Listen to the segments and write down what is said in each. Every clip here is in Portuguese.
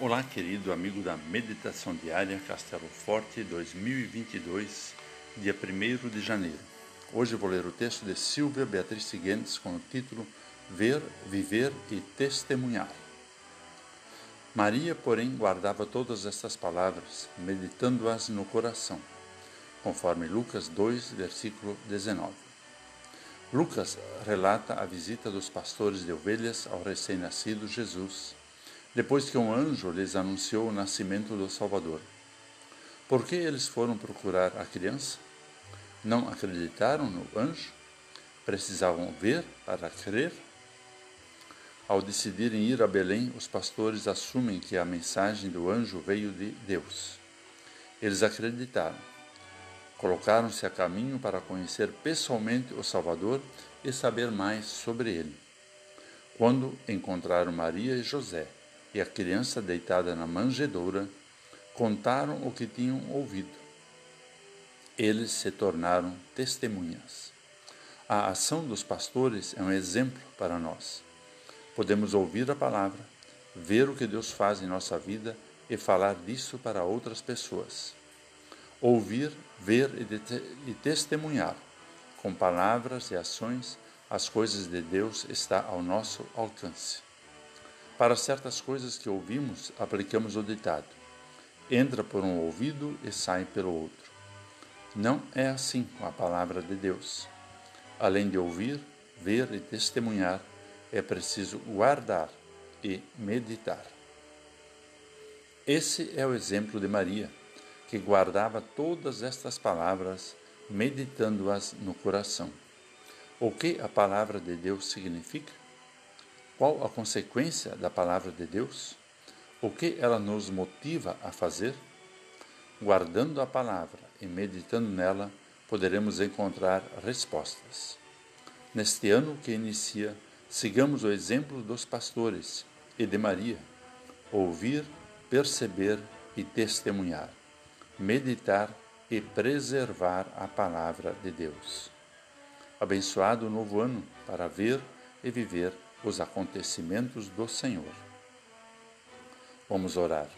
Olá, querido amigo da Meditação Diária Castelo Forte 2022, dia 1 de janeiro. Hoje vou ler o texto de Silvia Beatriz Seguentes com o título Ver, Viver e Testemunhar. Maria, porém, guardava todas estas palavras, meditando-as no coração, conforme Lucas 2, versículo 19. Lucas relata a visita dos pastores de ovelhas ao recém-nascido Jesus depois que um anjo lhes anunciou o nascimento do Salvador. Por que eles foram procurar a criança? Não acreditaram no anjo? Precisavam ver para crer? Ao decidirem ir a Belém, os pastores assumem que a mensagem do anjo veio de Deus. Eles acreditaram. Colocaram-se a caminho para conhecer pessoalmente o Salvador e saber mais sobre ele. Quando encontraram Maria e José, e a criança deitada na manjedoura contaram o que tinham ouvido. Eles se tornaram testemunhas. A ação dos pastores é um exemplo para nós. Podemos ouvir a palavra, ver o que Deus faz em nossa vida e falar disso para outras pessoas. Ouvir, ver e, testemunhar, com palavras e ações, as coisas de Deus está ao nosso alcance. Para certas coisas que ouvimos, aplicamos o ditado: entra por um ouvido e sai pelo outro. Não é assim com a palavra de Deus. Além de ouvir, ver e testemunhar, é preciso guardar e meditar. Esse é o exemplo de Maria, que guardava todas estas palavras, meditando-as no coração. O que a palavra de Deus significa? Qual a consequência da palavra de Deus? O que ela nos motiva a fazer? Guardando a palavra e meditando nela, poderemos encontrar respostas. Neste ano que inicia, sigamos o exemplo dos pastores e de Maria: ouvir, perceber e testemunhar, meditar e preservar a palavra de Deus. Abençoado o novo ano para ver e viver os acontecimentos do Senhor. Vamos orar.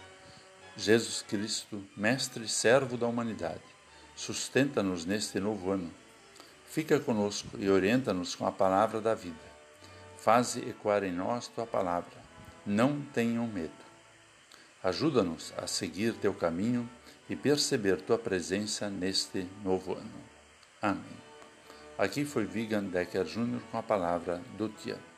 Jesus Cristo, Mestre e Servo da humanidade, sustenta-nos neste novo ano. Fica conosco e orienta-nos com a palavra da vida. Faze ecoar em nós tua palavra. Não tenham medo. Ajuda-nos a seguir teu caminho e perceber tua presença neste novo ano. Amém. Aqui foi Vigan Decker Jr. com a palavra do dia.